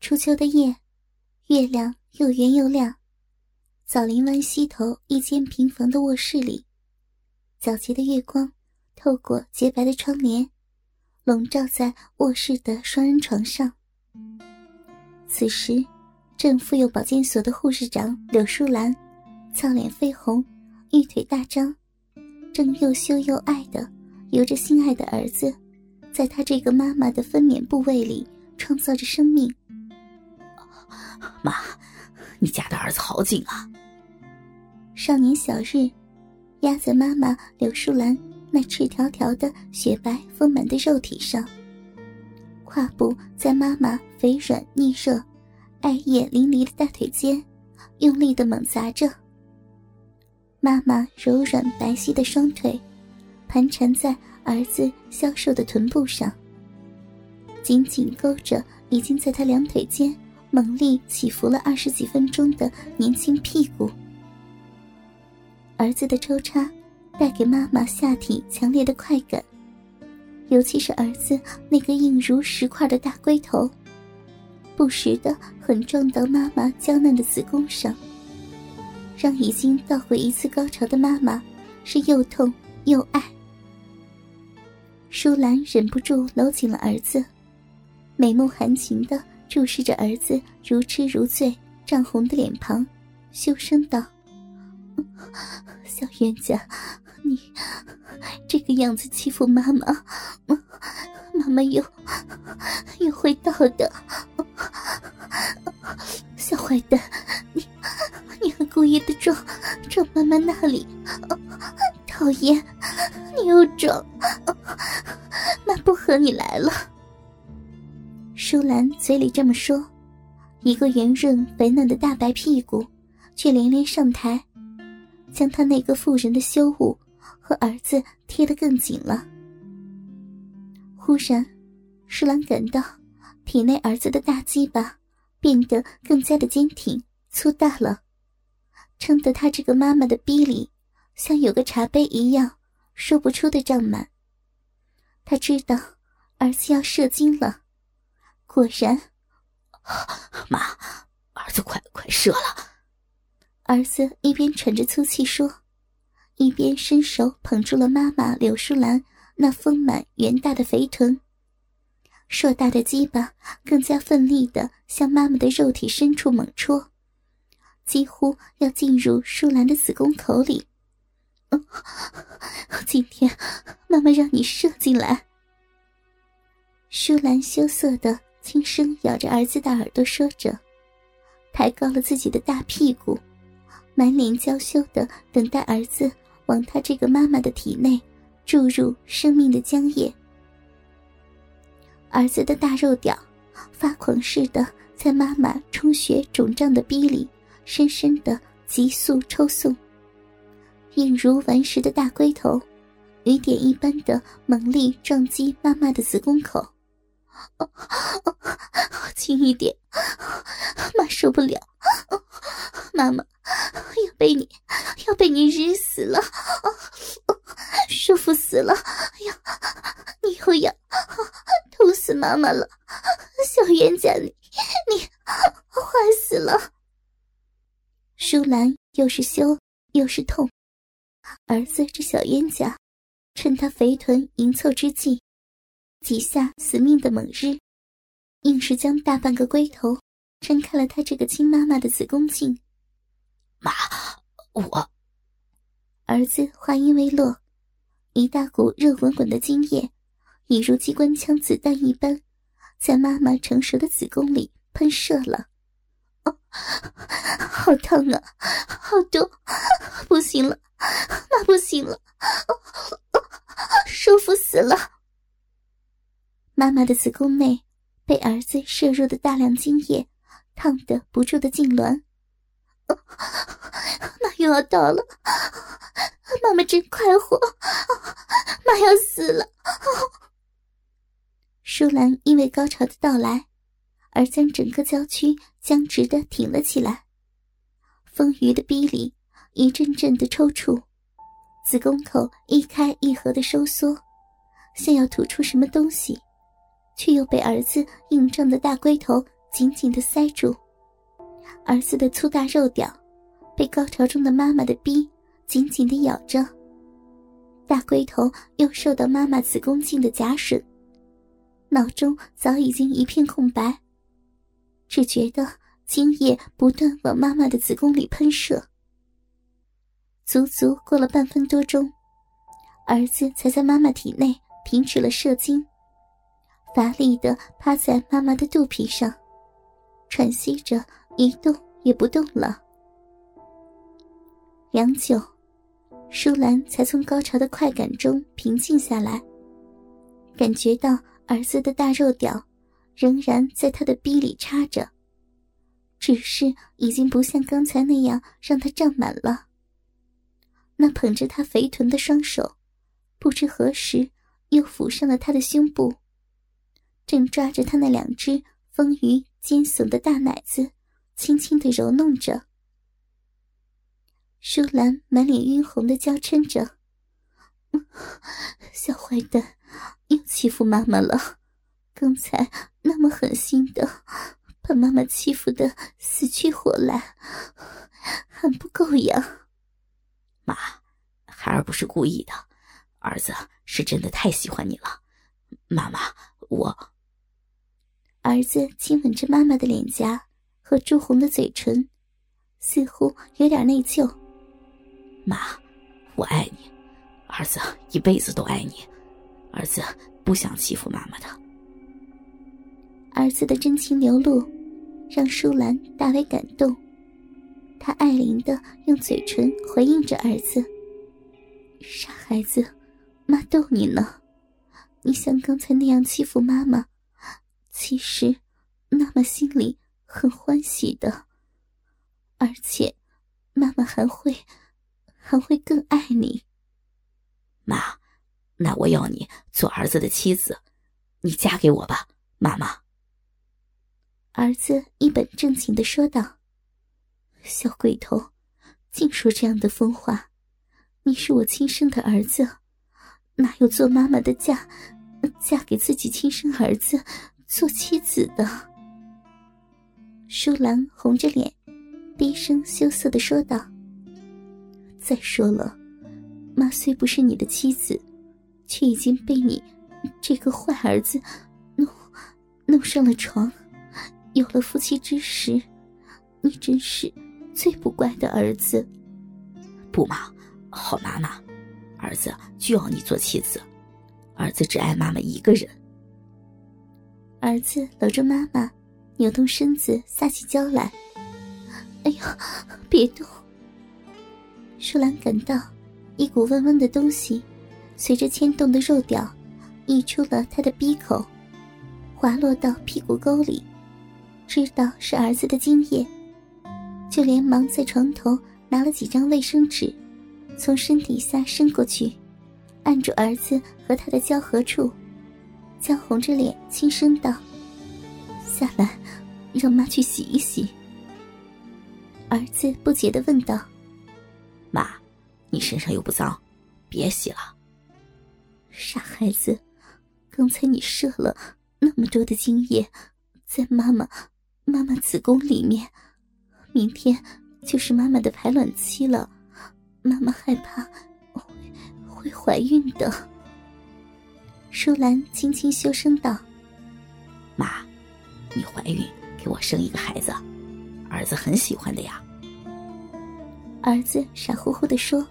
初秋的夜，月亮又圆又亮。枣林湾西头一间平房的卧室里，皎洁的月光透过洁白的窗帘，笼罩在卧室的双人床上。此时，正妇幼保健所的护士长柳淑兰，俏脸绯红，玉腿大张，正又羞又爱的由着心爱的儿子，在她这个妈妈的分娩部位里创造着生命。妈，你家的儿子好紧啊！少年小日，压在妈妈柳树兰那赤条条的雪白丰满的肉体上，胯部在妈妈肥软腻热、爱液淋漓的大腿间，用力的猛砸着。妈妈柔软白皙的双腿，盘缠在儿子消瘦的臀部上，紧紧勾着已经在他两腿间。猛力起伏了二十几分钟的年轻屁股，儿子的抽插带给妈妈下体强烈的快感，尤其是儿子那个硬如石块的大龟头，不时的狠撞到妈妈娇嫩的子宫上，让已经到过一次高潮的妈妈是又痛又爱。舒兰忍不住搂紧了儿子，美目含情的。注视着儿子如痴如醉、涨红的脸庞，羞声道：“小冤家，你这个样子欺负妈妈，妈妈又又会到的。小坏蛋，你你还故意的撞撞妈妈那里，讨厌，你又撞，妈不和你来了。”舒兰嘴里这么说，一个圆润肥嫩的大白屁股，却连连上台，将他那个妇人的羞辱和儿子贴得更紧了。忽然，舒兰感到体内儿子的大鸡巴变得更加的坚挺粗大了，撑得他这个妈妈的逼里像有个茶杯一样说不出的胀满。他知道儿子要射精了。果然，妈，儿子快快射了。儿子一边喘着粗气说，一边伸手捧住了妈妈柳淑兰那丰满圆大的肥臀，硕大的鸡巴更加奋力的向妈妈的肉体深处猛戳，几乎要进入淑兰的子宫口里。今天妈妈让你射进来。淑兰羞涩的。轻声咬着儿子的耳朵说着，抬高了自己的大屁股，满脸娇羞的等待儿子往他这个妈妈的体内注入生命的浆液。儿子的大肉屌发狂似的在妈妈充血肿胀的逼里深深的急速抽送，硬如顽石的大龟头雨点一般的猛力撞击妈妈的子宫口。轻一点，妈受不了，妈妈要被你要被你日死了，舒服死了，呀，你又要痛死妈妈了，小冤家你你坏死了。舒兰又是羞又是痛，儿子这小冤家，趁他肥臀迎凑之际。几下死命的猛日，硬是将大半个龟头撑开了他这个亲妈妈的子宫颈。妈，我儿子话音未落，一大股热滚滚的精液，已如机关枪子弹一般，在妈妈成熟的子宫里喷射了。哦，好烫啊，好多，不行了，妈不行了，舒服死了。妈妈的子宫内被儿子摄入的大量精液烫得不住的痉挛，妈又要到了，妈妈真快活，妈要死了。舒兰因为高潮的到来，而将整个娇躯僵直的挺了起来，丰腴的逼里一阵阵的抽搐，子宫口一开一合的收缩，像要吐出什么东西。却又被儿子硬胀的大龟头紧紧的塞住，儿子的粗大肉屌被高潮中的妈妈的逼紧紧的咬着，大龟头又受到妈妈子宫颈的夹吮，脑中早已经一片空白，只觉得精液不断往妈妈的子宫里喷射。足足过了半分多钟，儿子才在妈妈体内停止了射精。乏力的趴在妈妈的肚皮上，喘息着，一动也不动了。良久，舒兰才从高潮的快感中平静下来，感觉到儿子的大肉屌仍然在他的逼里插着，只是已经不像刚才那样让他胀满了。那捧着他肥臀的双手，不知何时又抚上了他的胸部。正抓着他那两只丰腴尖耸的大奶子，轻轻的揉弄着。舒兰满脸晕红的娇嗔着：“小坏蛋，又欺负妈妈了！刚才那么狠心的，把妈妈欺负的死去活来，还不够呀？”妈，孩儿不是故意的，儿子是真的太喜欢你了。妈妈，我。儿子亲吻着妈妈的脸颊和朱红的嘴唇，似乎有点内疚。妈，我爱你，儿子一辈子都爱你，儿子不想欺负妈妈的。儿子的真情流露，让舒兰大为感动，她爱怜的用嘴唇回应着儿子：“傻孩子，妈逗你呢，你像刚才那样欺负妈妈。”其实，妈妈心里很欢喜的，而且，妈妈还会，还会更爱你。妈，那我要你做儿子的妻子，你嫁给我吧，妈妈。儿子一本正经的说道：“小鬼头，净说这样的疯话！你是我亲生的儿子，哪有做妈妈的嫁，嫁给自己亲生儿子？”做妻子的，舒兰红着脸，低声羞涩的说道：“再说了，妈虽不是你的妻子，却已经被你这个坏儿子弄弄上了床。有了夫妻之实，你真是最不乖的儿子。不嘛，好妈妈，儿子就要你做妻子，儿子只爱妈妈一个人。”儿子搂着妈妈，扭动身子撒起娇来。哎呦，别动！舒兰感到一股温温的东西，随着牵动的肉屌溢出了他的鼻口，滑落到屁股沟里，知道是儿子的精液，就连忙在床头拿了几张卫生纸，从身底下伸过去，按住儿子和他的交合处。娇红着脸，轻声道：“下来，让妈去洗一洗。”儿子不解的问道：“妈，你身上又不脏，别洗了。”傻孩子，刚才你射了那么多的精液，在妈妈妈妈子宫里面，明天就是妈妈的排卵期了，妈妈害怕会会怀孕的。舒兰轻轻羞声道：“妈，你怀孕给我生一个孩子，儿子很喜欢的呀。”儿子傻乎乎的说。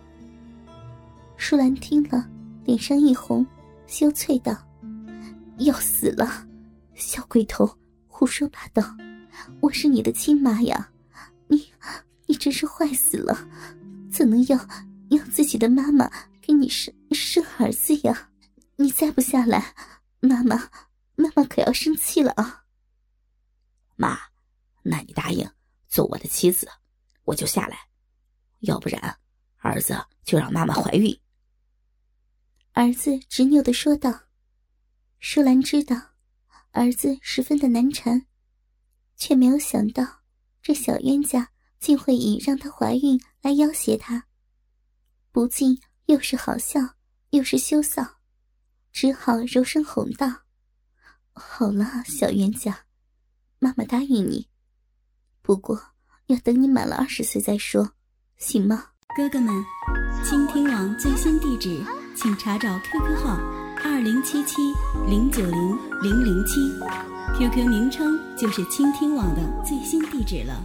舒兰听了，脸上一红，羞啐道：“要死了，小鬼头，胡说八道！我是你的亲妈呀，你你真是坏死了，怎能要要自己的妈妈给你生生儿子呀？”你再不下来，妈妈，妈妈可要生气了啊！妈，那你答应做我的妻子，我就下来；要不然，儿子就让妈妈怀孕。儿子执拗的说道。舒兰知道儿子十分的难缠，却没有想到这小冤家竟会以让她怀孕来要挟她，不禁又是好笑又是羞臊。只好柔声哄道：“好了，小冤家，妈妈答应你。不过要等你满了二十岁再说，行吗？哥哥们，倾听网最新地址，请查找 QQ 号二零七七零九零零零七，QQ 名称就是倾听网的最新地址了。